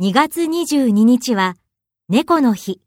2月22日は猫の日。